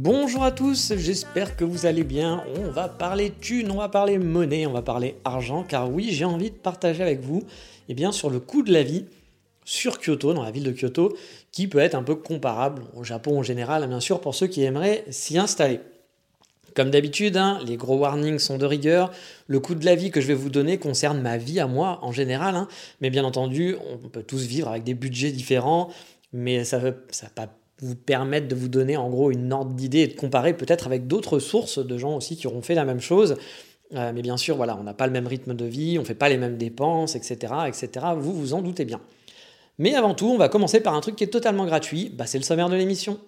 Bonjour à tous, j'espère que vous allez bien. On va parler thunes, on va parler monnaie, on va parler argent, car oui, j'ai envie de partager avec vous eh bien, sur le coût de la vie sur Kyoto, dans la ville de Kyoto, qui peut être un peu comparable au Japon en général, bien sûr, pour ceux qui aimeraient s'y installer. Comme d'habitude, hein, les gros warnings sont de rigueur. Le coût de la vie que je vais vous donner concerne ma vie à moi en général, hein. mais bien entendu, on peut tous vivre avec des budgets différents, mais ça ne va pas vous permettre de vous donner en gros une ordre d'idée et de comparer peut-être avec d'autres sources de gens aussi qui auront fait la même chose. Euh, mais bien sûr, voilà, on n'a pas le même rythme de vie, on ne fait pas les mêmes dépenses, etc., etc. Vous vous en doutez bien. Mais avant tout, on va commencer par un truc qui est totalement gratuit, bah, c'est le sommaire de l'émission.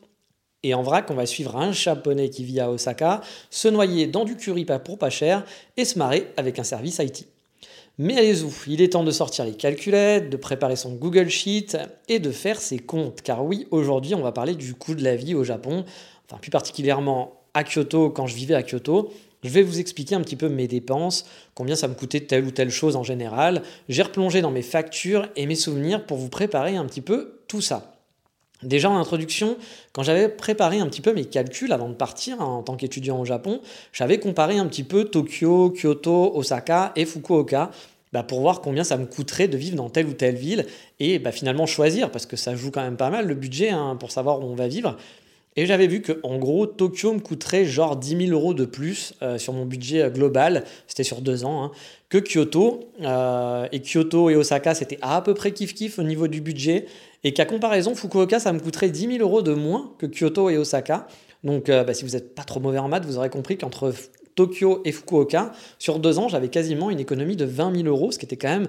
Et en vrac, on va suivre un japonais qui vit à Osaka, se noyer dans du curry pour pas cher et se marrer avec un service IT. Mais allez-y, il est temps de sortir les calculettes, de préparer son Google Sheet et de faire ses comptes. Car oui, aujourd'hui, on va parler du coût de la vie au Japon, enfin plus particulièrement à Kyoto quand je vivais à Kyoto, je vais vous expliquer un petit peu mes dépenses, combien ça me coûtait telle ou telle chose en général. J'ai replongé dans mes factures et mes souvenirs pour vous préparer un petit peu tout ça. Déjà en introduction, quand j'avais préparé un petit peu mes calculs avant de partir en tant qu'étudiant au Japon, j'avais comparé un petit peu Tokyo, Kyoto, Osaka et Fukuoka bah, pour voir combien ça me coûterait de vivre dans telle ou telle ville et bah, finalement choisir, parce que ça joue quand même pas mal le budget hein, pour savoir où on va vivre. Et j'avais vu que en gros, Tokyo me coûterait genre 10 000 euros de plus euh, sur mon budget euh, global, c'était sur deux ans, hein, que Kyoto. Euh, et Kyoto et Osaka, c'était à peu près kiff-kiff au niveau du budget. Et qu'à comparaison, Fukuoka, ça me coûterait 10 000 euros de moins que Kyoto et Osaka. Donc, bah, si vous n'êtes pas trop mauvais en maths, vous aurez compris qu'entre Tokyo et Fukuoka, sur deux ans, j'avais quasiment une économie de 20 000 euros, ce qui était quand même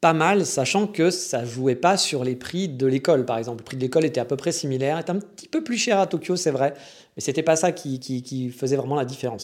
pas mal, sachant que ça jouait pas sur les prix de l'école, par exemple. Le prix de l'école était à peu près similaire, était un petit peu plus cher à Tokyo, c'est vrai, mais c'était pas ça qui, faisait vraiment la différence.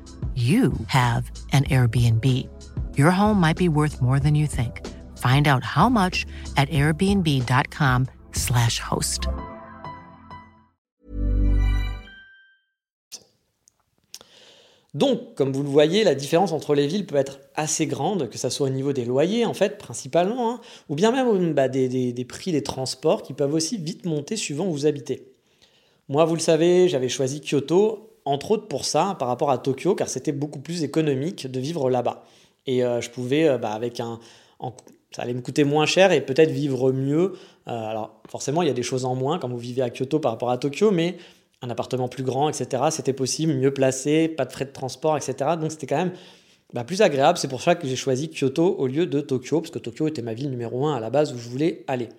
you have an Airbnb. Your home might be worth more than you think. Find out how much at airbnb.com/slash host. Donc, comme vous le voyez, la différence entre les villes peut être assez grande, que ce soit au niveau des loyers, en fait, principalement, hein, ou bien même bah, des, des, des prix des transports qui peuvent aussi vite monter suivant où vous habitez. Moi, vous le savez, j'avais choisi Kyoto entre autres pour ça, par rapport à Tokyo, car c'était beaucoup plus économique de vivre là-bas. Et euh, je pouvais, euh, bah, avec un, ça allait me coûter moins cher et peut-être vivre mieux. Euh, alors forcément, il y a des choses en moins quand vous vivez à Kyoto par rapport à Tokyo, mais un appartement plus grand, etc., c'était possible, mieux placé, pas de frais de transport, etc. Donc c'était quand même bah, plus agréable. C'est pour ça que j'ai choisi Kyoto au lieu de Tokyo, parce que Tokyo était ma ville numéro un à la base où je voulais aller.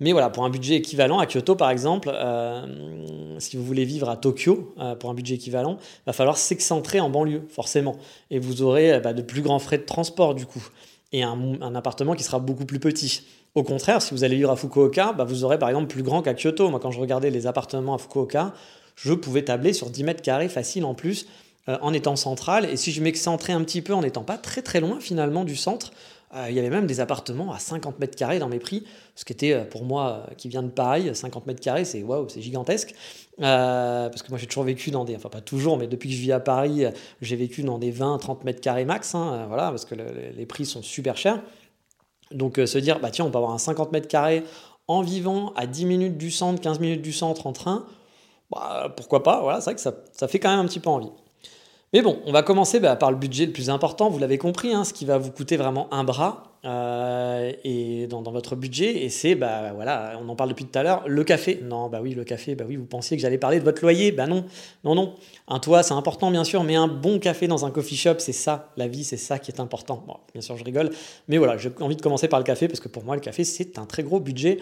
Mais voilà, pour un budget équivalent à Kyoto, par exemple, euh, si vous voulez vivre à Tokyo euh, pour un budget équivalent, il va falloir s'excentrer en banlieue, forcément. Et vous aurez euh, bah, de plus grands frais de transport, du coup. Et un, appartement qui sera beaucoup plus petit. Au contraire, si vous allez vivre à Fukuoka, bah, vous aurez par exemple plus grand qu'à Kyoto. Moi, quand je regardais les appartements à Fukuoka, je pouvais tabler sur 10 mètres carrés facile en plus, en étant central. Et si je m'excentrais un petit peu en n'étant pas très très loin finalement du centre, il y avait même des appartements à 50 mètres carrés dans mes prix, ce qui était euh, pour moi, euh, qui vient de Paris, 50 mètres carrés, c'est waouh, c'est gigantesque. parce que moi j'ai toujours vécu dans des, enfin pas toujours, mais depuis que je vis à Paris, j'ai vécu dans des 20-30 mètres carrés max, hein, voilà, parce que les prix sont super chers. Donc se dire, bah tiens, on peut avoir un 50 mètres carrés en vivant à 10 minutes du centre, 15 minutes du centre en train, bah, pourquoi pas, voilà, c'est vrai que ça, ça fait quand même un petit peu envie. Mais bon, on va commencer bah, par le budget le plus important, vous l'avez compris, hein, ce qui va vous coûter vraiment un bras euh, et dans, votre budget. Et c'est, bah voilà, on en parle depuis tout à l'heure, le café. Non, bah oui, le café, bah oui, vous pensiez que j'allais parler de votre loyer. Bah non, non, non. Un toit, c'est important, bien sûr, mais un bon café dans un coffee shop, c'est ça, la vie, c'est ça qui est important. Bon, bien sûr, je rigole, mais voilà, j'ai envie de commencer par le café parce que pour moi, le café, c'est un très gros budget.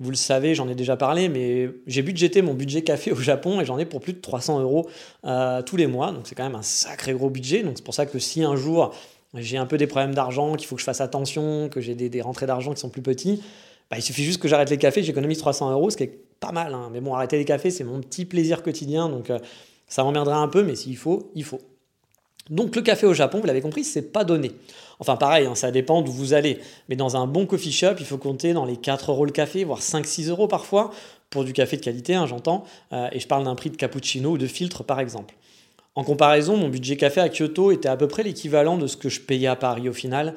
Vous le savez, j'en ai déjà parlé, mais j'ai budgété mon budget café au Japon et j'en ai pour plus de 300 euros euh, tous les mois. Donc c'est quand même un sacré gros budget. Donc c'est pour ça que si un jour j'ai un peu des problèmes d'argent, qu'il faut que je fasse attention, que j'ai des, rentrées d'argent qui sont plus petits, bah, il suffit juste que j'arrête les cafés, j'économise 300 euros, ce qui est pas mal. Hein. Mais bon, arrêter les cafés, c'est mon petit plaisir quotidien. Donc euh, ça m'emmerdera un peu, mais s'il faut, il faut. Donc le café au Japon, vous l'avez compris, c'est pas donné. Enfin pareil, hein, ça dépend d'où vous allez. Mais dans un bon coffee shop, il faut compter dans les 4 euros le café, voire 5-6 euros parfois, pour du café de qualité, hein, j'entends. Euh, et je parle d'un prix de cappuccino ou de filtre par exemple. En comparaison, mon budget café à Kyoto était à peu près l'équivalent de ce que je payais à Paris au final.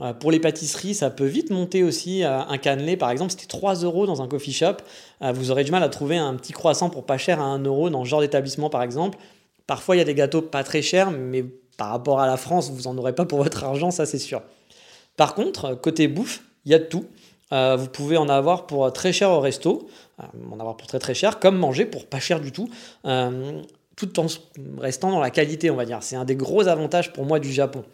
Euh, pour les pâtisseries, ça peut vite monter aussi. Euh, un cannelé, par exemple, c'était 3 euros dans un coffee shop. vous aurez du mal à trouver un petit croissant pour pas cher à 1 euro dans ce genre d'établissement, par exemple. Parfois, il y a des gâteaux pas très chers, mais par rapport à la France, vous n'en aurez pas pour votre argent, ça c'est sûr. Par contre, côté bouffe, il y a de tout. Euh, vous pouvez en avoir pour très cher au resto, euh, en avoir pour très très cher, comme manger pour pas cher du tout, euh, tout en restant dans la qualité, on va dire. C'est un des gros avantages pour moi du Japon.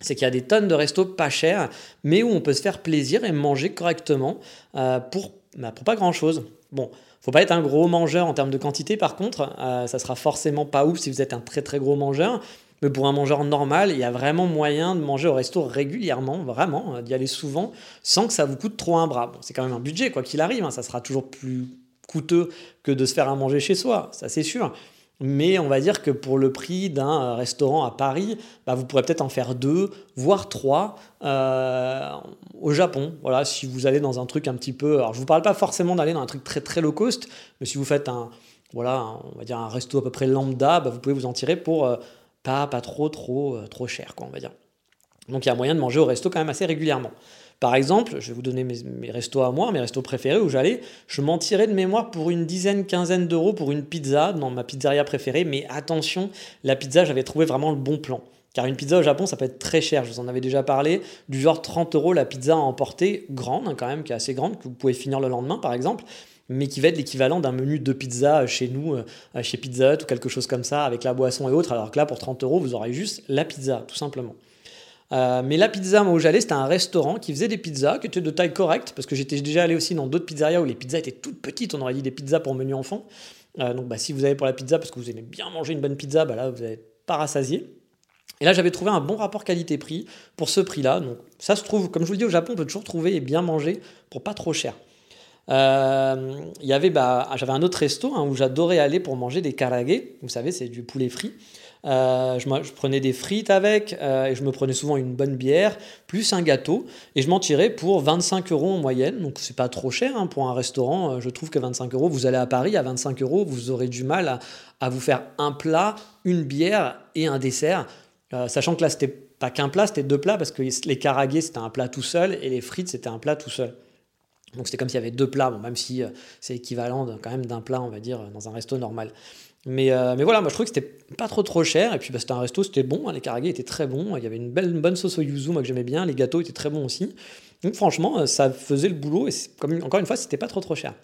C'est qu'il y a des tonnes de restos pas chers, mais où on peut se faire plaisir et manger correctement pour, bah, pour pas grand chose. Bon, faut pas être un gros mangeur en termes de quantité, par contre, euh, ça sera forcément pas ouf si vous êtes un très très gros mangeur. Mais pour un mangeur normal, il y a vraiment moyen de manger au resto régulièrement, vraiment, euh, d'y aller souvent, sans que ça vous coûte trop un bras. C'est quand même un budget, quoi qu'il arrive, hein, ça sera toujours plus coûteux que de se faire à manger chez soi, ça c'est sûr. Mais on va dire que pour le prix d'un euh, restaurant à Paris, bah, vous pourrez peut-être en faire deux, voire trois euh, au Japon. Voilà, si vous allez dans un truc un petit peu. Alors, je vous parle pas forcément d'aller dans un truc très très low cost, mais si vous faites un, voilà, on va dire un resto à peu près lambda, bah, vous pouvez vous en tirer pour euh, pas, pas trop trop trop cher, quoi, on va dire. Donc il y a moyen de manger au resto quand même assez régulièrement. Par exemple, je vais vous donner mes, restos à moi, mes restos préférés où j'allais. Je m'en tirais de mémoire pour une dizaine, quinzaine d'euros pour une pizza dans ma pizzeria préférée. Mais attention, la pizza, j'avais trouvé vraiment le bon plan. Car une pizza au Japon, ça peut être très cher. Je vous en avais déjà parlé. Du genre 30 euros la pizza à emporter, grande hein, quand même, qui est assez grande, que vous pouvez finir le lendemain par exemple mais qui va être l'équivalent d'un menu de pizza chez nous, euh, chez Pizza Hut ou quelque chose comme ça, avec la boisson et autres, alors que là, pour 30 euros, vous aurez juste la pizza, tout simplement. Euh, mais la pizza, où j'allais, c'était un restaurant qui faisait des pizzas qui étaient de taille correcte, parce que j'étais déjà allé aussi dans d'autres pizzerias où les pizzas étaient toutes petites, on aurait dit des pizzas pour menu enfant. Euh, donc bah, si vous allez pour la pizza parce que vous aimez bien manger une bonne pizza, bah là vous n'êtes pas rassasié. Et là j'avais trouvé un bon rapport qualité-prix pour ce prix-là. Donc ça se trouve, comme je vous le dis au Japon, on peut toujours trouver et bien manger pour pas trop cher. Euh, bah, j'avais un autre resto hein, où j'adorais aller pour manger des karage. Vous savez, c'est du poulet frit. Euh, je, prenais des frites avec euh, et je me prenais souvent une bonne bière, plus un gâteau. Et je m'en tirais pour 25 euros en moyenne. Donc c'est pas trop cher hein, pour un restaurant. Euh, je trouve que 25 euros, vous allez à Paris, à 25 euros, vous aurez du mal à, vous faire un plat, une bière et un dessert. sachant que là, c'était pas qu'un plat, c'était deux plats parce que les karagués, c'était un plat tout seul et les frites, c'était un plat tout seul. Donc c'était comme s'il y avait deux plats, bon, même si c'est équivalent quand même d'un plat, on va dire, dans un resto normal. Mais, euh, mais voilà, moi je trouvais que c'était pas trop trop cher. Et puis bah, c'était un resto, c'était bon. Hein, les karagués étaient très bons. Il y avait une, belle, bonne sauce au yuzu, moi que j'aimais bien. Les gâteaux étaient très bons aussi. Donc franchement, euh, ça faisait le boulot. Et comme, encore une fois, c'était pas trop trop cher.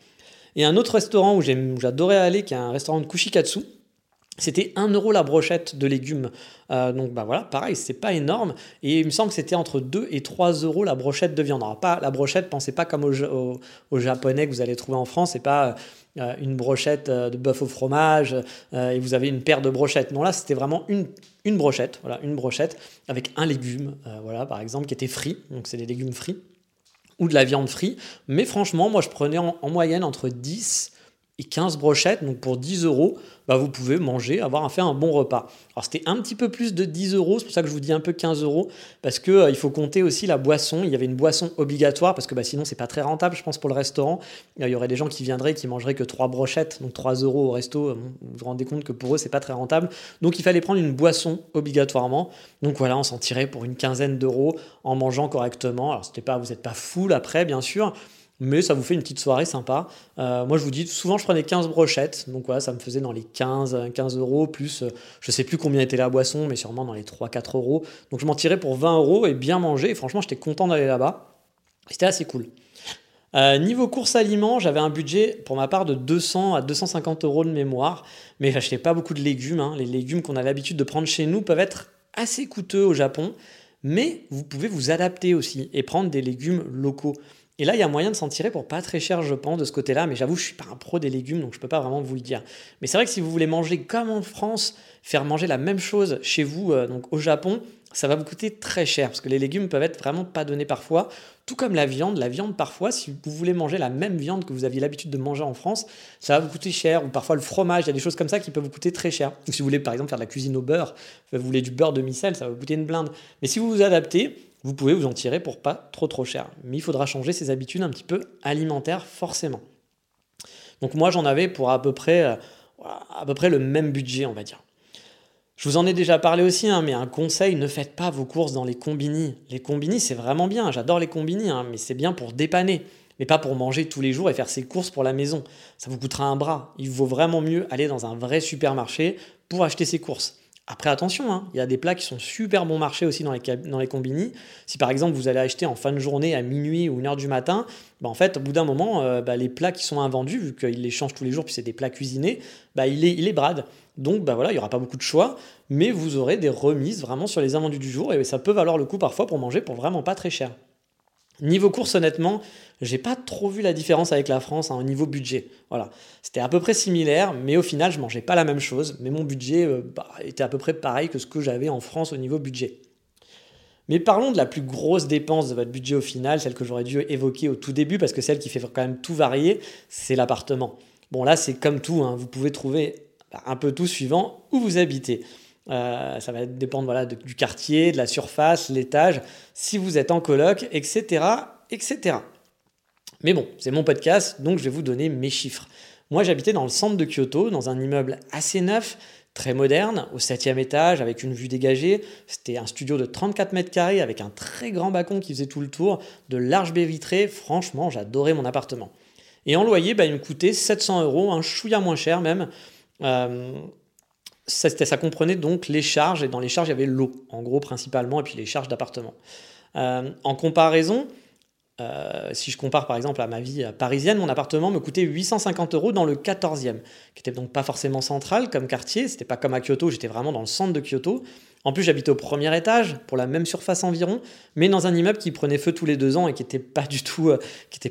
Et un autre restaurant où j'adorais aller, qui est un restaurant de kushikatsu, c'était 1 euro la brochette de légumes. Euh, donc bah voilà, pareil, c'est pas énorme. Et il me semble que c'était entre 2 et 3 euros la brochette de viande. Alors pas la brochette, pensez pas comme au, japonais que vous allez trouver en France, c'est pas euh, une brochette euh, de bœuf au fromage et vous avez une paire de brochettes. Non là, c'était vraiment une, une brochette, voilà, une brochette avec un légume, voilà, par exemple, qui était frit. Donc c'est des légumes frits ou de la viande frite. Mais franchement, moi je prenais en, en moyenne entre 10 et 15 brochettes, donc pour 10 euros, bah, vous pouvez manger, avoir fait un bon repas. Alors c'était un petit peu plus de 10 euros, c'est pour ça que je vous dis un peu 15 euros, parce qu'il euh, il faut compter aussi la boisson. Il y avait une boisson obligatoire, parce que bah, sinon c'est pas très rentable, je pense, pour le restaurant. Il y aurait des gens qui viendraient qui mangeraient que 3 brochettes, donc 3 euros au resto. Euh, vous vous rendez compte que pour eux c'est pas très rentable. Donc il fallait prendre une boisson obligatoirement. Donc voilà, on s'en tirait pour une quinzaine d'euros en mangeant correctement. Alors c'était pas, vous n'êtes pas full après, bien sûr. Mais ça vous fait une petite soirée sympa. Euh, moi, je vous dis, souvent, je prenais 15 brochettes, donc voilà, ça me faisait dans les 15, 15 euros, plus, euh, je sais plus combien était la boisson, mais sûrement dans les 3-4 euros. Donc, je m'en tirais pour 20 euros et bien manger, et franchement, j'étais content d'aller là-bas. C'était assez cool. Euh, niveau course aliments, j'avais un budget pour ma part de 200 à 250 euros de mémoire, mais j'achetais pas beaucoup de légumes. Hein. Les légumes qu'on a l'habitude de prendre chez nous peuvent être assez coûteux au Japon, mais vous pouvez vous adapter aussi et prendre des légumes locaux. Et là, il y a moyen de s'en tirer pour pas très cher, je pense, de ce côté-là. Mais j'avoue, je suis pas un pro des légumes, donc je peux pas vraiment vous le dire. Mais c'est vrai que si vous voulez manger comme en France, faire manger la même chose chez vous, euh, donc au Japon, ça va vous coûter très cher parce que les légumes peuvent être vraiment pas donnés parfois, tout comme la viande. La viande, parfois, si vous voulez manger la même viande que vous aviez l'habitude de manger en France, ça va vous coûter cher. Ou parfois le fromage, il y a des choses comme ça qui peuvent vous coûter très cher. si vous voulez par exemple faire de la cuisine au beurre, vous voulez du beurre de micelle, ça va vous coûter une blinde. Mais si vous vous adaptez, vous pouvez vous en tirer pour pas trop trop cher. Mais il faudra changer ses habitudes un petit peu alimentaires forcément. Donc moi j'en avais pour à peu près, euh, à peu près le même budget on va dire. Je vous en ai déjà parlé aussi, hein, mais un conseil, ne faites pas vos courses dans les combini. Les combini, c'est vraiment bien, j'adore les combini, hein, mais c'est bien pour dépanner, mais pas pour manger tous les jours et faire ses courses pour la maison. Ça vous coûtera un bras. Il vaut vraiment mieux aller dans un vrai supermarché pour acheter ses courses. Après, attention, hein, il y a des plats qui sont super bon marché aussi dans les, dans les. Si par exemple vous allez acheter en fin de journée à minuit ou une heure du matin, bah, en fait, au bout d'un moment, euh, bah, les plats qui sont invendus, vu qu'ils les changent tous les jours, puis c'est des plats cuisinés, bah, il, est, il brade. Donc bah, voilà, il n'y aura pas beaucoup de choix, mais vous aurez des remises vraiment sur les invendus du jour et ça peut valoir le coup parfois pour manger pour vraiment pas très cher. Niveau course, honnêtement, j'ai pas trop vu la différence avec la France hein, au niveau budget. Voilà, c'était à peu près similaire, mais au final, je mangeais pas la même chose. Mais mon budget euh, bah, était à peu près pareil que ce que j'avais en France au niveau budget. Mais parlons de la plus grosse dépense de votre budget au final, celle que j'aurais dû évoquer au tout début, parce que celle qui fait quand même tout varier, c'est l'appartement. Bon là, c'est comme tout, hein, vous pouvez trouver un peu tout suivant où vous habitez. Euh, ça va dépendre voilà, du quartier, de la surface, l'étage, si vous êtes en coloc, etc. etc. Mais bon, c'est mon podcast, donc je vais vous donner mes chiffres. Moi, j'habitais dans le centre de Kyoto, dans un immeuble assez neuf, très moderne, au septième étage, avec une vue dégagée. C'était un studio de 34 mètres carrés, avec un très grand balcon qui faisait tout le tour, de larges baies vitrées. Franchement, j'adorais mon appartement. Et en loyer, bah, il me coûtait 700 euros, un chouïa moins cher même. Euh, ça, comprenait donc les charges, et dans les charges, il y avait l'eau, en gros, principalement, et puis les charges d'appartement. Euh, en comparaison, euh, si je compare par exemple à ma vie parisienne, mon appartement me coûtait 850 euros dans le 14e, qui était donc pas forcément central comme quartier, c'était pas comme à Kyoto, j'étais vraiment dans le centre de Kyoto. En plus, j'habitais au premier étage, pour la même surface environ, mais dans un immeuble qui prenait feu tous les deux ans et qui n'était pas du tout, euh,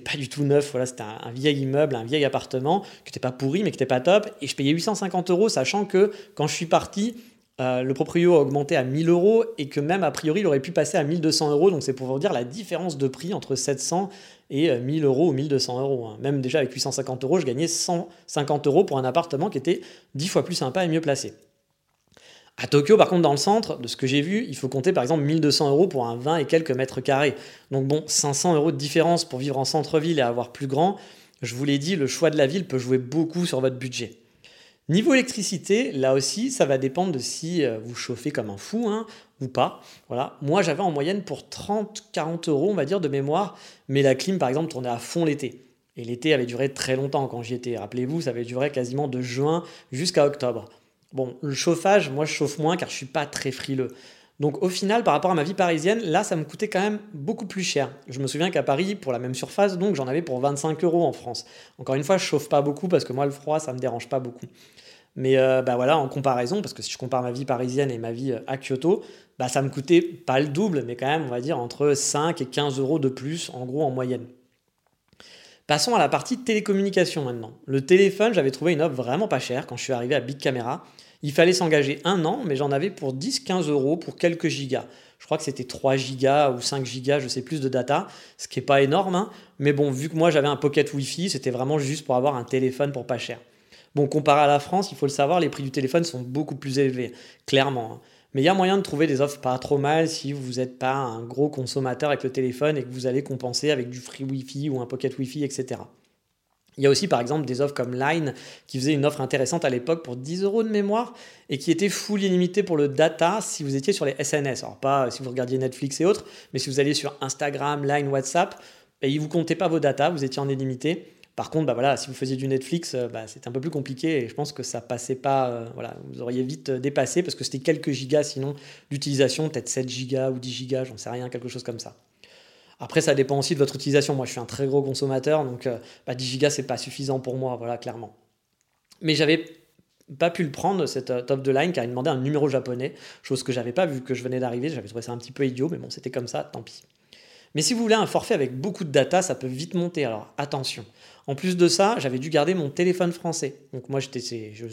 pas du tout neuf. Voilà, c'était un, vieil immeuble, un vieil appartement, qui n'était pas pourri, mais qui n'était pas top. Et je payais 850 euros, sachant que quand je suis parti, euh, le proprio a augmenté à 1000 euros et que même a priori il aurait pu passer à 1200 euros. Donc c'est pour vous dire la différence de prix entre 700 et 1000 euh, euros ou 1200 euros. Hein. Même déjà avec 850 euros, je gagnais 150 euros pour un appartement qui était 10 fois plus sympa et mieux placé. À Tokyo, par contre, dans le centre, de ce que j'ai vu, il faut compter par exemple 1200 euros pour un 20 et quelques mètres carrés. Donc bon, 500 euros de différence pour vivre en centre-ville et avoir plus grand. Je vous l'ai dit, le choix de la ville peut jouer beaucoup sur votre budget. Niveau électricité, là aussi, ça va dépendre de si euh, vous chauffez comme un fou hein, ou pas. Voilà. Moi, j'avais en moyenne pour 30-40 euros, on va dire, de mémoire, mais la clim, par exemple, tournait à fond l'été. Et l'été avait duré très longtemps quand j'y étais. Rappelez-vous, ça avait duré quasiment de juin jusqu'à octobre. Bon, le chauffage, moi je chauffe moins car je suis pas très frileux. Donc au final, par rapport à ma vie parisienne, là ça me coûtait quand même beaucoup plus cher. Je me souviens qu'à Paris, pour la même surface, donc j'en avais pour 25 euros en France. Encore une fois, je chauffe pas beaucoup parce que moi le froid ça me dérange pas beaucoup. Mais euh, bah voilà, en comparaison, parce que si je compare ma vie parisienne et ma vie euh, à Kyoto, bah ça me coûtait pas le double, mais quand même, on va dire entre 5 et 15 euros de plus, en gros, en moyenne. Passons à la partie télécommunication maintenant. Le téléphone, j'avais trouvé une offre vraiment pas chère quand je suis arrivé à Big Camera. Il fallait s'engager un an, mais j'en avais pour 10-15 euros pour quelques gigas. Je crois que c'était 3 gigas ou 5 gigas, je sais plus de data, ce qui n'est pas énorme. Hein. Mais bon, vu que moi j'avais un pocket Wi-Fi, c'était vraiment juste pour avoir un téléphone pour pas cher. Bon, comparé à la France, il faut le savoir, les prix du téléphone sont beaucoup plus élevés, clairement. Hein. Mais il y a moyen de trouver des offres pas trop mal si vous n'êtes pas un gros consommateur avec le téléphone et que vous allez compenser avec du free Wi-Fi ou un pocket Wi-Fi, etc. Il y a aussi par exemple des offres comme Line qui faisait une offre intéressante à l'époque pour 10 euros de mémoire et qui était full illimité pour le data si vous étiez sur les SNS. Alors pas si vous regardiez Netflix et autres, mais si vous alliez sur Instagram, Line, WhatsApp, Et il vous comptait pas vos datas, vous étiez en illimité. Par contre, bah voilà, si vous faisiez du Netflix, euh, bah, c'était un peu plus compliqué et je pense que ça passait pas. Euh, voilà, vous auriez vite dépassé parce que c'était quelques gigas sinon d'utilisation, peut-être 7 gigas ou 10 gigas, j'en sais rien, quelque chose comme ça. Après, ça dépend aussi de votre utilisation. Moi, je suis un très gros consommateur, donc 10 bah, gigas, c'est pas suffisant pour moi, voilà, clairement. Mais j'avais pas pu le prendre, cette euh, top de line, car il demandait un numéro japonais, chose que j'avais pas vu que je venais d'arriver. J'avais trouvé ça un petit peu idiot, mais bon, c'était comme ça, tant pis. Mais si vous voulez un forfait avec beaucoup de data, ça peut vite monter. Alors attention. En plus de ça, j'avais dû garder mon téléphone français. Donc moi, j'étais, je,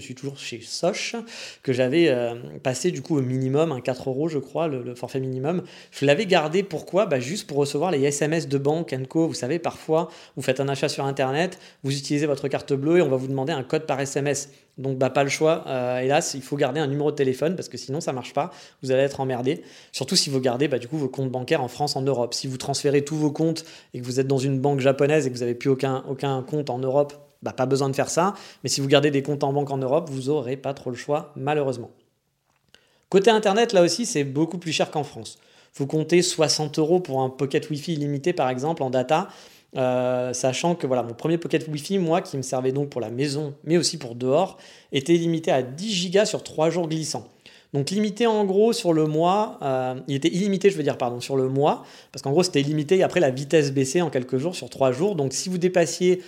suis toujours chez Soch, que j'avais euh, passé du coup au minimum, un 4 euros, je crois, le, forfait minimum. Je l'avais gardé pourquoi? Bah, Juste pour recevoir les SMS de banque, Co. Vous savez, parfois, vous faites un achat sur Internet, vous utilisez votre carte bleue et on va vous demander un code par SMS. Donc bah, pas le choix, euh, hélas, il faut garder un numéro de téléphone parce que sinon ça marche pas, vous allez être emmerdé. Surtout si vous gardez bah, du coup vos comptes bancaires en France, en Europe. Si vous transférez tous vos comptes et que vous êtes dans une banque japonaise et que vous n'avez plus aucun, aucun compte en Europe, bah, pas besoin de faire ça. Mais si vous gardez des comptes en banque en Europe, vous n'aurez pas trop le choix, malheureusement. Côté Internet, là aussi, c'est beaucoup plus cher qu'en France. Vous comptez 60 euros pour un pocket Wi-Fi illimité, par exemple, en data. Euh, sachant que voilà, mon premier pocket Wi-Fi, moi, qui me servait donc pour la maison, mais aussi pour dehors, était limité à 10 gigas sur 3 jours glissants. Donc limité en gros sur le mois, euh, il était illimité, je veux dire, pardon, sur le mois, parce qu'en gros c'était limité et après la vitesse baissait en quelques jours sur 3 jours. Donc si vous dépassiez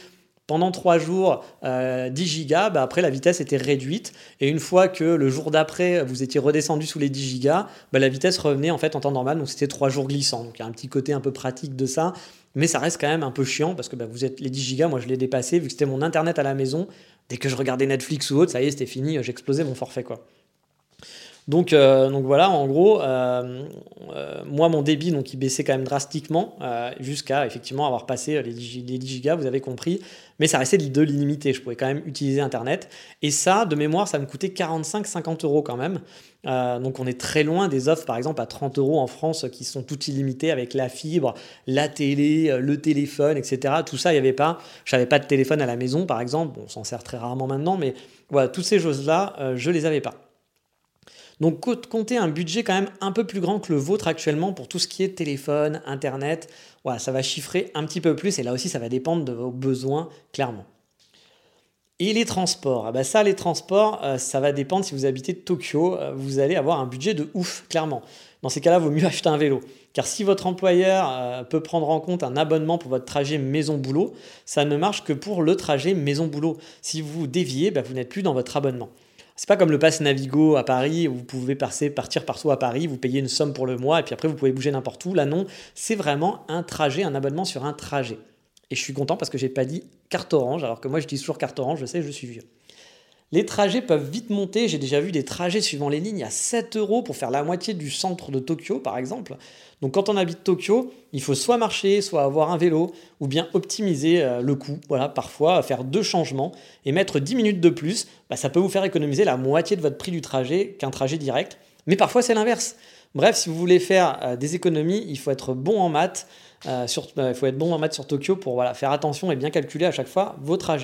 pendant 3 jours 10 euh, gigas, bah, après la vitesse était réduite. Et une fois que le jour d'après vous étiez redescendu sous les 10 gigas, bah, la vitesse revenait en fait en temps normal, donc c'était 3 jours glissants. Donc il y a un petit côté un peu pratique de ça mais ça reste quand même un peu chiant parce que bah, vous êtes les 10 gigas, moi je l'ai dépassé vu que c'était mon internet à la maison. Dès que je regardais Netflix ou autre, ça y est, c'était fini, j'explosais mon forfait quoi. Donc, euh, donc voilà, en gros, euh, euh, moi mon débit donc il baissait quand même drastiquement jusqu'à effectivement avoir passé les 10, les 10 gigas, vous avez compris, mais ça restait de l'illimité. Je pouvais quand même utiliser internet et ça, de mémoire, ça me coûtait 45-50 euros quand même. Donc on est très loin des offres par exemple à 30 euros en France qui sont toutes illimitées avec la fibre, la télé, le téléphone, etc. Tout ça, il n'y avait pas. Je n'avais pas de téléphone à la maison par exemple. on s'en sert très rarement maintenant, mais voilà, toutes ces choses-là, je ne les avais pas. Donc comptez un budget quand même un peu plus grand que le vôtre actuellement pour tout ce qui est téléphone, internet. Voilà, ça va chiffrer un petit peu plus et là aussi ça va dépendre de vos besoins clairement. Et les transports, ah bah ça les transports, euh, ça va dépendre si vous habitez Tokyo, euh, vous allez avoir un budget de ouf, clairement. Dans ces cas-là, vaut mieux acheter un vélo. Car si votre employeur euh, peut prendre en compte un abonnement pour votre trajet maison-boulot, ça ne marche que pour le trajet maison-boulot. Si vous déviez, bah, vous n'êtes plus dans votre abonnement. C'est pas comme le pass Navigo à Paris où vous pouvez passer, partir partout à Paris, vous payez une somme pour le mois et puis après vous pouvez bouger n'importe où. Là non, c'est vraiment un trajet, un abonnement sur un trajet. Et je suis content parce que j'ai pas dit carte orange, alors que moi j'utilise toujours carte orange, je sais, je suis vieux. Les trajets peuvent vite monter. J'ai déjà vu des trajets suivant les lignes à 7 euros pour faire la moitié du centre de Tokyo, par exemple. Donc, quand on habite Tokyo, il faut soit marcher, soit avoir un vélo, ou bien optimiser euh, le coût. Voilà, parfois faire deux changements et mettre 10 minutes de plus, bah, ça peut vous faire économiser la moitié de votre prix du trajet qu'un trajet direct. Mais parfois, c'est l'inverse. Bref, si vous voulez faire euh, des économies, il faut être bon en maths. Euh, euh, il faut être bon en maths sur Tokyo pour faire attention et bien calculer à chaque fois vos trajets.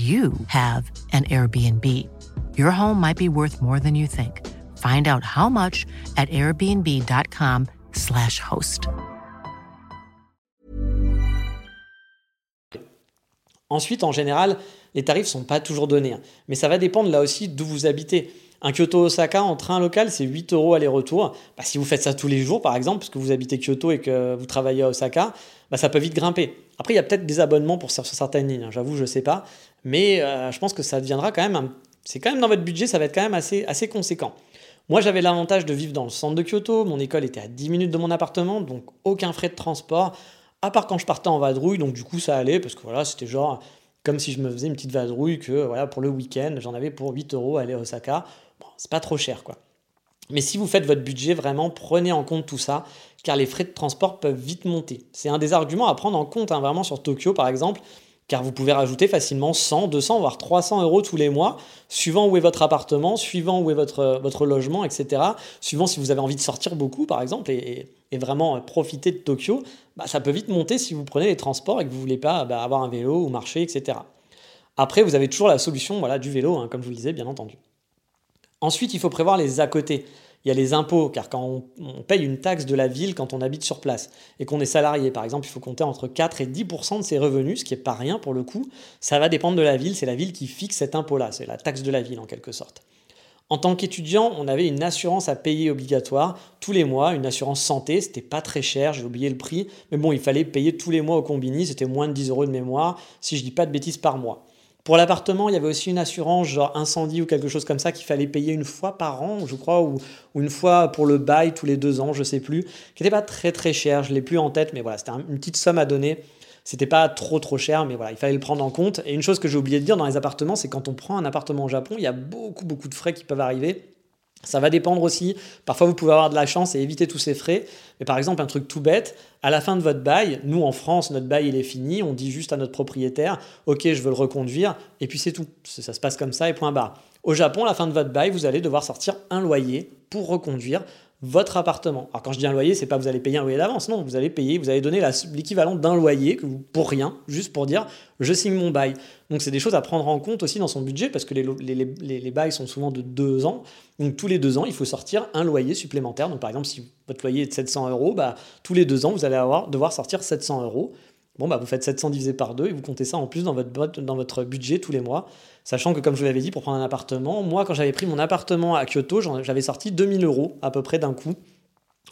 you have an Airbnb. Your home might be worth more than you think. Find out how much at airbnb.com/slash host. Ensuite, en général, les tarifs sont pas toujours donnés, hein. mais ça va dépendre là aussi d'où vous habitez. Un Kyoto-Osaka en train local, c'est 8 euros aller-retour. Bah, si vous faites ça tous les jours, par exemple, parce que vous habitez Kyoto et que vous travaillez à Osaka, bah, ça peut vite grimper. Après, il y a peut-être des abonnements pour sur certaines lignes, hein, j'avoue, je ne sais pas. Mais euh, je pense que ça deviendra quand même, c'est quand même dans votre budget, ça va être quand même assez, assez conséquent. Moi, j'avais l'avantage de vivre dans le centre de Kyoto, mon école était à 10 minutes de mon appartement, donc aucun frais de transport, à part quand je partais en vadrouille, donc du coup ça allait, parce que voilà, c'était genre comme si je me faisais une petite vadrouille que voilà, pour le week-end, j'en avais pour 8 euros aller à Osaka. Bon, c'est pas trop cher quoi. Mais si vous faites votre budget, vraiment prenez en compte tout ça, car les frais de transport peuvent vite monter. C'est un des arguments à prendre en compte, hein, vraiment sur Tokyo par exemple, car vous pouvez rajouter facilement 100, 200, voire 300 euros tous les mois, suivant où est votre appartement, suivant où est votre, votre logement, etc. Suivant si vous avez envie de sortir beaucoup, par exemple, et, vraiment profiter de Tokyo, bah, ça peut vite monter si vous prenez les transports et que vous ne voulez pas bah, avoir un vélo ou marcher, etc. Après, vous avez toujours la solution voilà, du vélo, hein, comme je vous le disais, bien entendu. Ensuite, il faut prévoir les à côté il y a les impôts, car quand on, paye une taxe de la ville quand on habite sur place et qu'on est salarié, par exemple, il faut compter entre 4 et 10% de ses revenus, ce qui n'est pas rien pour le coup. Ça va dépendre de la ville, c'est la ville qui fixe cet impôt-là, c'est la taxe de la ville en quelque sorte. En tant qu'étudiant, on avait une assurance à payer obligatoire tous les mois, une assurance santé, c'était pas très cher, j'ai oublié le prix, mais bon, il fallait payer tous les mois au combini, c'était moins de 10 euros de mémoire, si je dis pas de bêtises par mois. Pour l'appartement, il y avait aussi une assurance, genre incendie ou quelque chose comme ça, qu'il fallait payer une fois par an, je crois, ou, une fois pour le bail tous les deux ans, je sais plus, qui n'était pas très très cher, je l'ai plus en tête, mais voilà, c'était une petite somme à donner. C'était pas trop trop cher, mais voilà, il fallait le prendre en compte. Et une chose que j'ai oublié de dire dans les appartements, c'est quand on prend un appartement au Japon, il y a beaucoup beaucoup de frais qui peuvent arriver. Ça va dépendre aussi. Parfois, vous pouvez avoir de la chance et éviter tous ces frais. Mais par exemple, un truc tout bête, à la fin de votre bail, nous en France, notre bail il est fini, on dit juste à notre propriétaire, ok, je veux le reconduire, et puis c'est tout. Ça se passe comme ça et point barre. Au Japon, à la fin de votre bail, vous allez devoir sortir un loyer pour reconduire votre appartement. Alors quand je dis un loyer, c'est pas vous allez payer un loyer d'avance, non, vous allez payer, vous allez donner l'équivalent d'un loyer pour rien, juste pour dire je signe mon bail. Donc c'est des choses à prendre en compte aussi dans son budget parce que les, les, les, bails sont souvent de deux ans. Donc tous les deux ans, il faut sortir un loyer supplémentaire. Donc par exemple, si votre loyer est de 700 euros, bah, tous les deux ans, vous allez avoir, devoir sortir 700 euros. Bon, bah, vous faites 700 divisé par deux et vous comptez ça en plus dans votre, dans votre budget tous les mois. Sachant que, comme je vous l'avais dit, pour prendre un appartement, moi, quand j'avais pris mon appartement à Kyoto, j'avais sorti 2000 euros à peu près d'un coup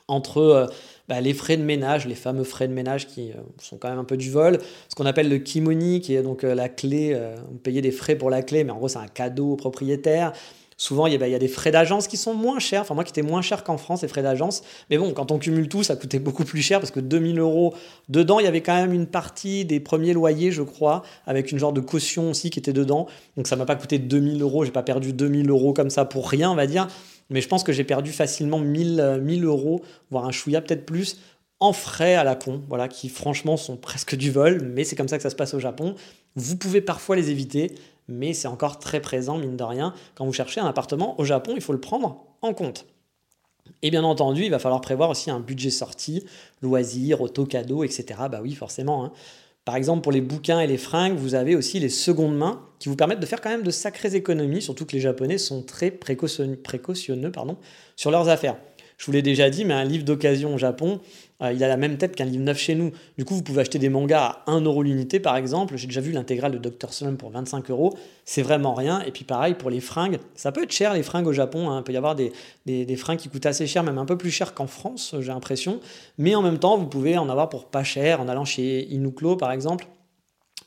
entre euh, bah, les frais de ménage, les fameux frais de ménage qui euh, sont quand même un peu du vol, ce qu'on appelle le kimoni, qui est donc euh, la clé, vous payez des frais pour la clé, mais en gros c'est un cadeau au propriétaire. Souvent, il y, a, des frais d'agence qui sont moins chers. Enfin, moi qui étais moins cher qu'en France, les frais d'agence. Mais bon, quand on cumule tout, ça coûtait beaucoup plus cher parce que 2000 euros dedans, il y avait quand même une partie des premiers loyers, je crois, avec une genre de caution aussi qui était dedans. Donc ça m'a pas coûté 2000 euros. J'ai pas perdu 2000 euros comme ça pour rien, on va dire. Mais je pense que j'ai perdu facilement 1000, 1000 euros, voire un chouïa peut-être plus, en frais à la con, voilà, qui franchement sont presque du vol, mais c'est comme ça que ça se passe au Japon. Vous pouvez parfois les éviter, mais c'est encore très présent, mine de rien. Quand vous cherchez un appartement au Japon, il faut le prendre en compte. Et bien entendu, il va falloir prévoir aussi un budget sorti, loisirs, auto, cadeaux, etc. Bah oui, forcément. Hein. Par exemple, pour les bouquins et les fringues, vous avez aussi les secondes mains qui vous permettent de faire quand même de sacrées économies, surtout que les Japonais sont très précautionneux sur leurs affaires. Je vous l'ai déjà dit, mais un livre d'occasion au Japon, euh, il a la même tête qu'un livre neuf chez nous. Du coup, vous pouvez acheter des mangas à 1 euro l'unité, par exemple. J'ai déjà vu l'intégrale de Dr. Slump pour 25 euros. C'est vraiment rien. Et puis pareil, pour les fringues, ça peut être cher les fringues au Japon. Hein. Il peut y avoir des, des, fringues qui coûtent assez cher, même un peu plus cher qu'en France, j'ai l'impression. Mais en même temps, vous pouvez en avoir pour pas cher en allant chez Inuklo, par exemple.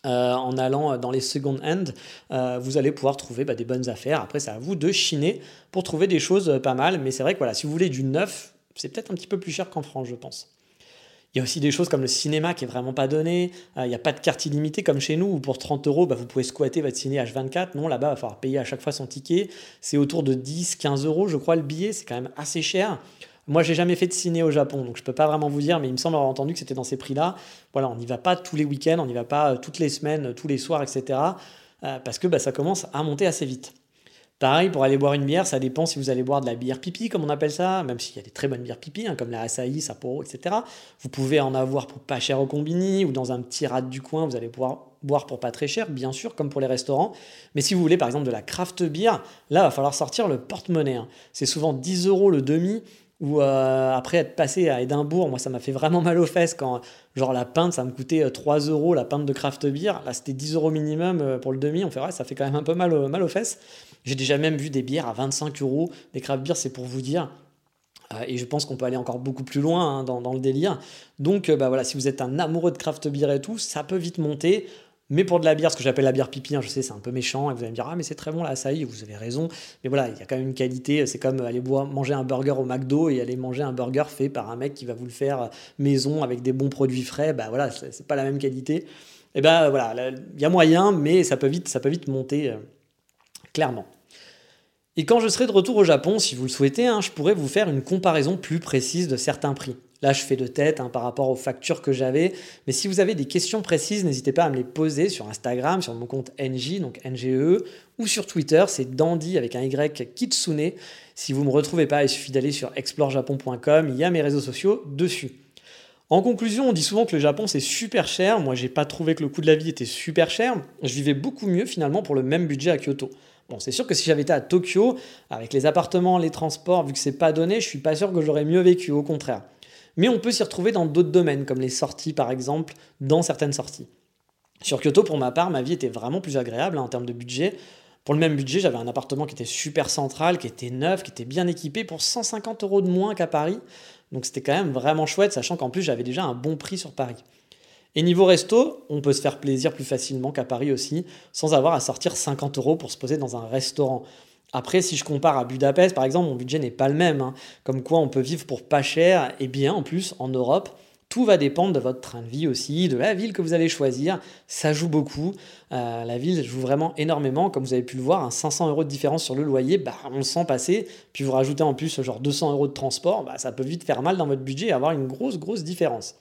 Euh, en allant dans les second hand, euh, vous allez pouvoir trouver bah, des bonnes affaires. Après, c'est à vous de chiner pour trouver des choses pas mal. Mais c'est vrai que voilà, si vous voulez du neuf, c'est peut-être un petit peu plus cher qu'en France, je pense. Il y a aussi des choses comme le cinéma qui est vraiment pas donné. Euh, il n'y a pas de carte illimitée comme chez nous où pour 30 euros, bah, vous pouvez squatter votre ciné H24. Non, là-bas, il va falloir payer à chaque fois son ticket. C'est autour de 10, 15 euros, je crois, le billet. C'est quand même assez cher. Moi, j'ai jamais fait de ciné au Japon, donc je peux pas vraiment vous dire, mais il me semble avoir entendu que c'était dans ces prix-là. Voilà, on n'y va pas tous les week-ends, on n'y va pas euh, toutes les semaines, tous les soirs, etc. Euh, parce que bah, ça commence à monter assez vite. Pareil, pour aller boire une bière, ça dépend si vous allez boire de la bière pipi, comme on appelle ça, même s'il y a des très bonnes bières pipi, hein, comme la Asahi, Sapporo, etc. Vous pouvez en avoir pour pas cher au combini ou dans un petit rat du coin, vous allez pouvoir boire pour pas très cher, bien sûr, comme pour les restaurants. Mais si vous voulez par exemple de la craft beer, là, il va falloir sortir le porte-monnaie. Hein. C'est souvent 10 euros le demi ou euh, après être passé à Édimbourg, moi ça m'a fait vraiment mal aux fesses quand genre la pinte ça me coûtait 3 euh, euros la pinte de craft beer, là c'était 10 euros minimum euh, pour le demi, on fait ouais ça fait quand même un peu mal, aux fesses. J'ai déjà même vu des bières à 25 euros, des craft beer c'est pour vous dire. Et je pense qu'on peut aller encore beaucoup plus loin hein, dans, le délire. Donc bah voilà, si vous êtes un amoureux de craft beer et tout, ça peut vite monter. Mais pour de la bière, ce que j'appelle la bière pipi, hein, je sais, c'est un peu méchant, et vous allez me dire, ah, mais c'est très bon là, ça y est, vous avez raison. Mais voilà, il y a quand même une qualité, c'est comme aller manger un burger au McDo et aller manger un burger fait par un mec qui va vous le faire maison avec des bons produits frais, bah voilà, c'est pas la même qualité. Et ben voilà, il y a moyen, mais ça peut vite, ça peut vite monter, euh, clairement. Et quand je serai de retour au Japon, si vous le souhaitez, hein, je pourrais vous faire une comparaison plus précise de certains prix. Là, je fais de tête hein, par rapport aux factures que j'avais. Mais si vous avez des questions précises, n'hésitez pas à me les poser sur Instagram, sur mon compte NJ, donc NGE, ou sur Twitter, c'est Dandy avec un Y Kitsune. Si vous ne me retrouvez pas, il suffit d'aller sur explorejapon.com, il y a mes réseaux sociaux dessus. En conclusion, on dit souvent que le Japon c'est super cher. Moi, j'ai pas trouvé que le coût de la vie était super cher. Je vivais beaucoup mieux finalement pour le même budget à Kyoto. Bon, c'est sûr que si j'avais été à Tokyo, avec les appartements, les transports, vu que c'est pas donné, je suis pas sûr que j'aurais mieux vécu, au contraire mais on peut s'y retrouver dans d'autres domaines, comme les sorties par exemple, dans certaines sorties. Sur Kyoto, pour ma part, ma vie était vraiment plus agréable hein, en termes de budget. Pour le même budget, j'avais un appartement qui était super central, qui était neuf, qui était bien équipé pour 150 euros de moins qu'à Paris. Donc c'était quand même vraiment chouette, sachant qu'en plus j'avais déjà un bon prix sur Paris. Et niveau resto, on peut se faire plaisir plus facilement qu'à Paris aussi, sans avoir à sortir 50 euros pour se poser dans un restaurant. Après, si je compare à Budapest, par exemple, mon budget n'est pas le même. Hein. Comme quoi, on peut vivre pour pas cher et bien en plus en Europe. Tout va dépendre de votre train de vie aussi, de la ville que vous allez choisir. Ça joue beaucoup. Euh, la ville joue vraiment énormément. Comme vous avez pu le voir, un 500 euros de différence sur le loyer, bah, on le sent passer. Puis vous rajoutez en plus genre 200 euros de transport, bah, ça peut vite faire mal dans votre budget et avoir une grosse, grosse différence.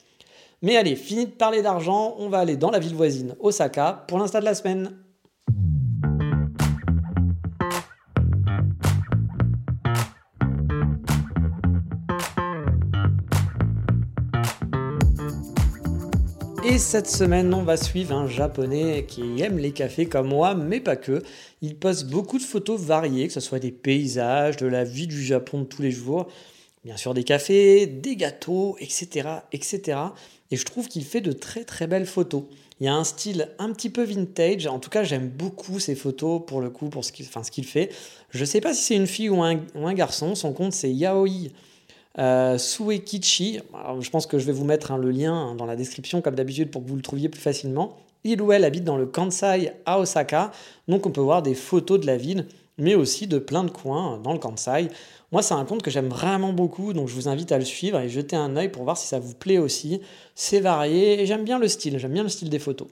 Mais allez, fini de parler d'argent, on va aller dans la ville voisine, Osaka, pour l'instant de la semaine. Cette semaine, on va suivre un japonais qui aime les cafés comme moi, mais pas que. Il poste beaucoup de photos variées, que ce soit des paysages, de la vie du Japon de tous les jours, bien sûr des cafés, des gâteaux, etc. etc. Et je trouve qu'il fait de très très belles photos. Il y a un style un petit peu vintage. En tout cas, j'aime beaucoup ses photos pour le coup, pour ce qu'il fait. Je ne sais pas si c'est une fille ou un, ou un garçon. Son compte, c'est Yaoi euh, Suekichi, je pense que je vais vous mettre hein, le lien hein, dans la description comme d'habitude pour que vous le trouviez plus facilement. Il ou elle habite dans le Kansai à Osaka, donc on peut voir des photos de la ville, mais aussi de plein de coins dans le Kansai. Moi, c'est un compte que j'aime vraiment beaucoup, donc je vous invite à le suivre et jeter un œil pour voir si ça vous plaît aussi. C'est varié et j'aime bien le style, j'aime bien le style des photos.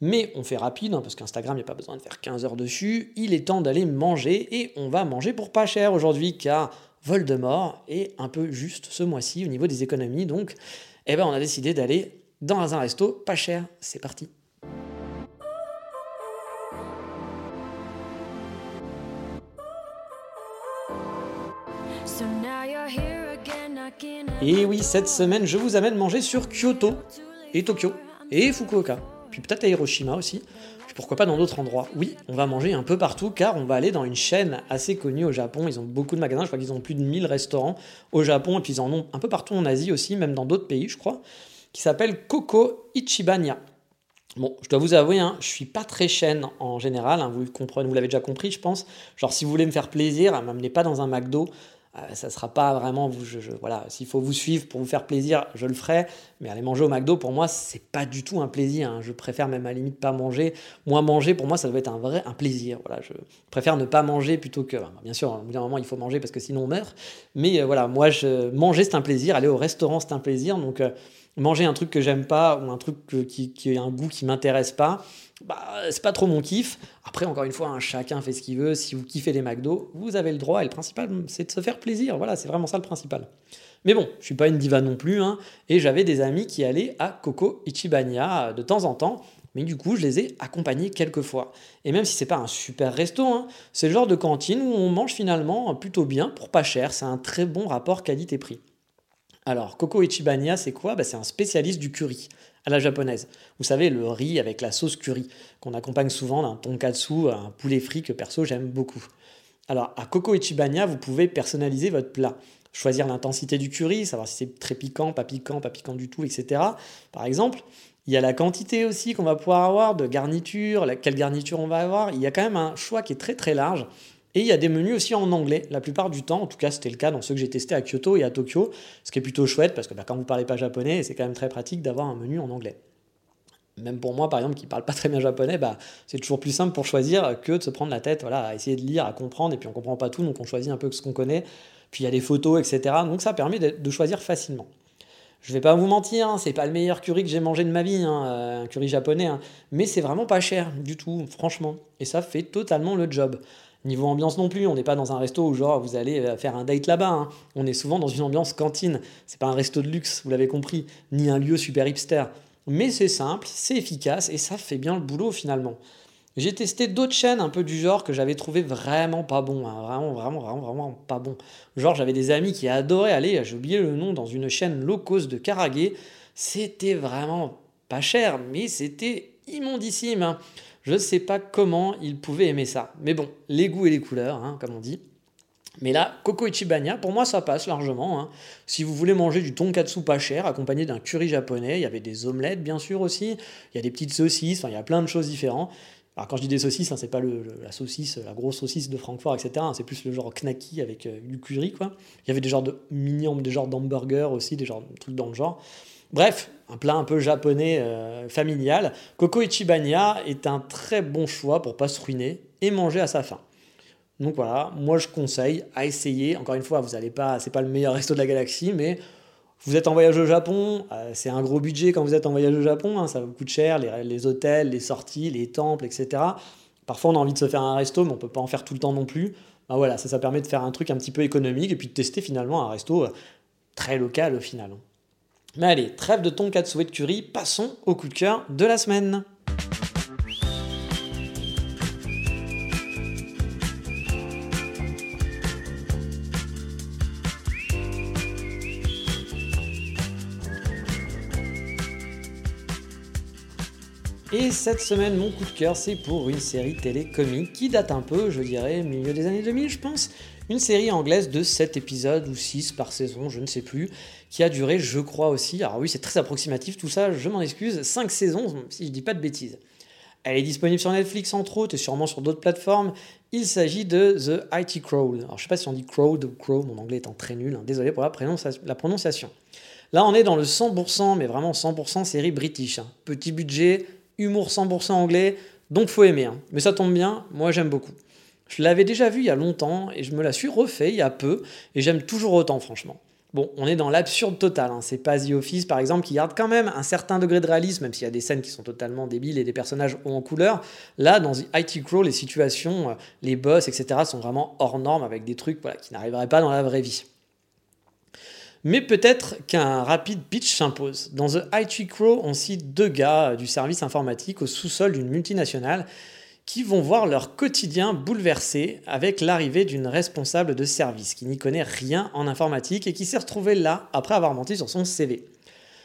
Mais on fait rapide, hein, parce qu'Instagram, il n'y a pas besoin de faire 15 heures dessus. Il est temps d'aller manger et on va manger pour pas cher aujourd'hui, car Voldemort est un peu juste ce mois-ci au niveau des économies. Donc, eh ben, on a décidé d'aller dans un resto pas cher. C'est parti. Et oui, cette semaine, je vous amène manger sur Kyoto et Tokyo et Fukuoka, puis peut-être à Hiroshima aussi pourquoi pas dans d'autres endroits Oui, on va manger un peu partout car on va aller dans une chaîne assez connue au Japon. Ils ont beaucoup de magasins, je crois qu'ils ont plus de 1000 restaurants au Japon et puis ils en ont un peu partout en Asie aussi, même dans d'autres pays, je crois, qui s'appelle Coco Ichibanya. Bon, je dois vous avouer, hein, je suis pas très chaîne en général, hein, vous l'avez déjà compris, je pense. Genre, si vous voulez me faire plaisir, m'amenez pas dans un McDo, ça sera pas vraiment vous voilà s'il faut vous suivre pour vous faire plaisir je le ferai. Mais aller manger au McDo pour moi c'est pas du tout un plaisir hein. je préfère même à la limite pas manger. Moi manger pour moi ça doit être un vrai un plaisir. Voilà je préfère ne pas manger plutôt que bien sûr à un moment il faut manger parce que sinon on meurt. Mais euh, voilà moi je manger c'est un plaisir. Aller au restaurant c'est un plaisir. Donc euh, manger un truc que j'aime pas ou un truc qui, qui a un goût qui m'intéresse pas bah, c'est pas trop mon kiff. Après, encore une fois, hein, chacun fait ce qu'il veut. Si vous kiffez les McDo, vous avez le droit. Et le principal, c'est de se faire plaisir. Voilà, c'est vraiment ça le principal. Mais bon, je suis pas une diva non plus. Hein, et j'avais des amis qui allaient à Coco Ichibanya de temps en temps. Mais du coup, je les ai accompagnés quelques fois. Et même si c'est pas un super resto, hein, c'est le genre de cantine où on mange finalement plutôt bien pour pas cher. C'est un très bon rapport qualité-prix. Alors, Coco Ichibanya, c'est quoi? Bah, C'est un spécialiste du curry à la japonaise. Vous savez, le riz avec la sauce curry, qu'on accompagne souvent d'un tonkatsu, un poulet frit que perso j'aime beaucoup. Alors, à Coco Ichibanya, vous pouvez personnaliser votre plat. choisir l'intensité du curry, savoir si c'est très piquant, pas piquant, pas piquant du tout, etc. Par exemple, il y a la quantité aussi qu'on va pouvoir avoir de garniture, quelle garniture on va avoir? Il y a quand même un choix qui est très très large. Et il y a des menus aussi en anglais, la plupart du temps, en tout cas c'était le cas dans ceux que j'ai testés à Kyoto et à Tokyo, ce qui est plutôt chouette parce que bah, quand vous ne parlez pas japonais, c'est quand même très pratique d'avoir un menu en anglais. Même pour moi, par exemple, qui ne parle pas très bien japonais, bah, c'est toujours plus simple pour choisir que de se prendre la tête voilà, à essayer de lire, à comprendre, et puis on ne comprend pas tout, donc on choisit un peu ce qu'on connaît. Puis il y a des photos, etc. Donc ça permet de, choisir facilement. Je vais pas vous mentir, hein, c'est pas le meilleur curry que j'ai mangé de ma vie, hein, euh, un curry japonais, hein. mais c'est vraiment pas cher du tout, franchement. Et ça fait totalement le job. Niveau ambiance non plus, on n'est pas dans un resto où genre vous allez euh, faire un date là-bas. On est souvent dans une ambiance cantine. C'est pas un resto de luxe, vous l'avez compris, ni un lieu super hipster. Mais c'est simple, c'est efficace et ça fait bien le boulot finalement. J'ai testé d'autres chaînes un peu du genre que j'avais trouvé vraiment pas bon, hein. vraiment, vraiment, vraiment, vraiment pas bon. Genre j'avais des amis qui adoraient aller, j'ai oublié le nom, dans une chaîne low cost de Karage. C'était vraiment pas cher, mais c'était immondissime. Hein. Je ne sais pas comment ils pouvaient aimer ça. Mais bon, les goûts et les couleurs, hein, comme on dit. Mais là, Coco Ichibanya, pour moi, ça passe largement. Si vous voulez manger du tonkatsu pas cher, accompagné d'un curry japonais, il y avait des omelettes, bien sûr, aussi. Il y a des petites saucisses, il y a plein de choses différentes. Alors quand je dis des saucisses, hein, c'est pas la saucisse, la grosse saucisse de Francfort, etc. Hein, c'est plus le genre knacky avec euh, du curry, quoi. Il y avait des genres de mini, des genres d'hamburgers aussi, des genres de trucs dans le genre. Bref, un plat un peu japonais euh, familial. Coco Ichibanya est un très bon choix pour pas se ruiner et manger à sa faim. Donc voilà, moi je conseille à essayer. Encore une fois, vous n'allez pas, c'est pas le meilleur resto de la galaxie, mais vous êtes en voyage au Japon, euh, c'est un gros budget quand vous êtes en voyage au Japon, hein, ça vous coûte cher, les, hôtels, les sorties, les temples, etc. Parfois on a envie de se faire un resto, mais on peut pas en faire tout le temps non plus. Ben voilà, ça, ça permet de faire un truc un petit peu économique et puis de tester finalement un resto euh, très local au final. Mais allez, trêve de tonkatsu et de curry, passons au coup de cœur de la semaine. Et cette semaine, mon coup de cœur, c'est pour une série télécomique qui date un peu, je dirais, milieu des années 2000, je pense. Une série anglaise de 7 épisodes ou 6 par saison, je ne sais plus, qui a duré, je crois aussi, alors oui, c'est très approximatif tout ça, je m'en excuse, 5 saisons, si je dis pas de bêtises. Elle est disponible sur Netflix entre autres et sûrement sur d'autres plateformes. Il s'agit de The IT Crowd. Alors je sais pas si on dit Crowd ou Crow, mon anglais étant très nul, hein. désolé pour la, prononciation. Là on est dans le 100%, mais vraiment 100% série british. Hein. Petit budget, humour 100% anglais, donc faut aimer. Hein. Mais ça tombe bien, moi j'aime beaucoup. Je l'avais déjà vu il y a longtemps et je me la suis refait il y a peu et j'aime toujours autant franchement. Bon, on est dans l'absurde total, hein. c'est pas The Office par exemple qui garde quand même un certain degré de réalisme, même s'il y a des scènes qui sont totalement débiles et des personnages hauts en couleur. Là, dans The IT Crow, les situations, euh, les boss, etc. sont vraiment hors normes avec des trucs qui n'arriveraient pas dans la vraie vie. Mais peut-être qu'un rapide pitch s'impose. Dans The IT Crow, on cite deux gars du service informatique au sous-sol d'une multinationale qui vont voir leur quotidien bouleversé avec l'arrivée d'une responsable de service qui n'y connaît rien en informatique et qui s'est retrouvée là après avoir menti sur son CV.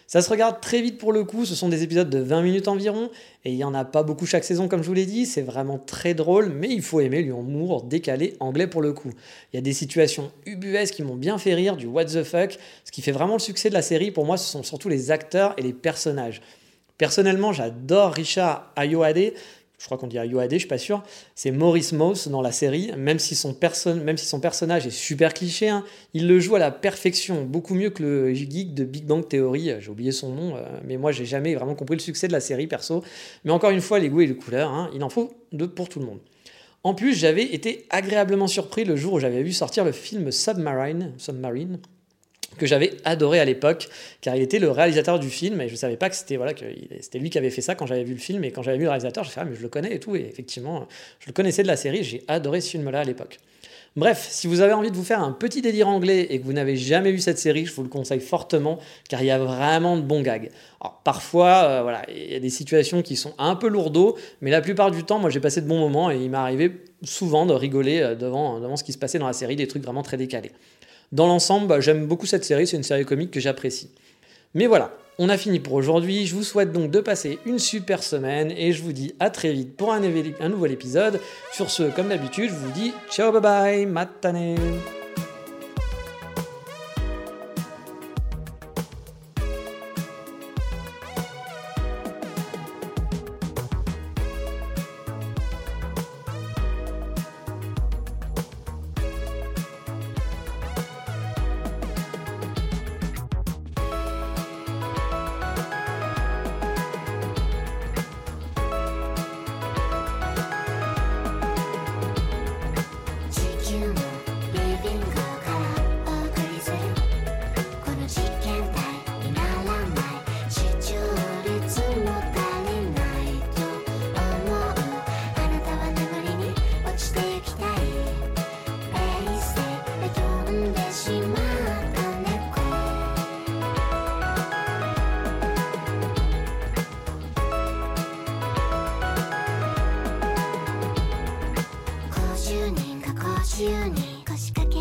Ça se regarde très vite pour le coup, ce sont des épisodes de 20 minutes environ, et il n'y en a pas beaucoup chaque saison comme je vous l'ai dit, c'est vraiment très drôle, mais il faut aimer l'humour décalé anglais pour le coup. Il y a des situations ubuesques qui m'ont bien fait rire, du what the fuck, ce qui fait vraiment le succès de la série pour moi ce sont surtout les acteurs et les personnages. Personnellement j'adore Richard Ayoade je crois qu'on dit Ayoade, je suis pas sûr, c'est Maurice Moss dans la série, même si son, personnage est super cliché, hein, il le joue à la perfection, beaucoup mieux que le geek de Big Bang Theory, j'ai oublié son nom, euh, mais moi j'ai jamais vraiment compris le succès de la série perso, mais encore une fois, les goûts et les couleurs, hein, il en faut pour tout le monde. En plus, j'avais été agréablement surpris le jour où j'avais vu sortir le film Submarine que j'avais adoré à l'époque, car il était le réalisateur du film, et je ne savais pas que c'était voilà, que c'était lui qui avait fait ça quand j'avais vu le film, et quand j'avais vu le réalisateur, je me suis dit, ah, mais je le connais et tout, et effectivement, je le connaissais de la série, j'ai adoré ce film-là à l'époque. Bref, si vous avez envie de vous faire un petit délire anglais et que vous n'avez jamais vu cette série, je vous le conseille fortement, car il y a vraiment de bons gags. Alors, parfois, euh, voilà, il y a des situations qui sont un peu lourdeaux, mais la plupart du temps, moi j'ai passé de bons moments, et il m'est arrivé souvent de rigoler euh, devant, devant ce qui se passait dans la série, des trucs vraiment très décalés. Dans l'ensemble, bah, j'aime beaucoup cette série, c'est une série comique que j'apprécie. Mais voilà, on a fini pour aujourd'hui. Je vous souhaite donc de passer une super semaine et je vous dis à très vite pour un, nouvel épisode. Sur ce, comme d'habitude, je vous dis ciao, bye bye, matane. 腰掛け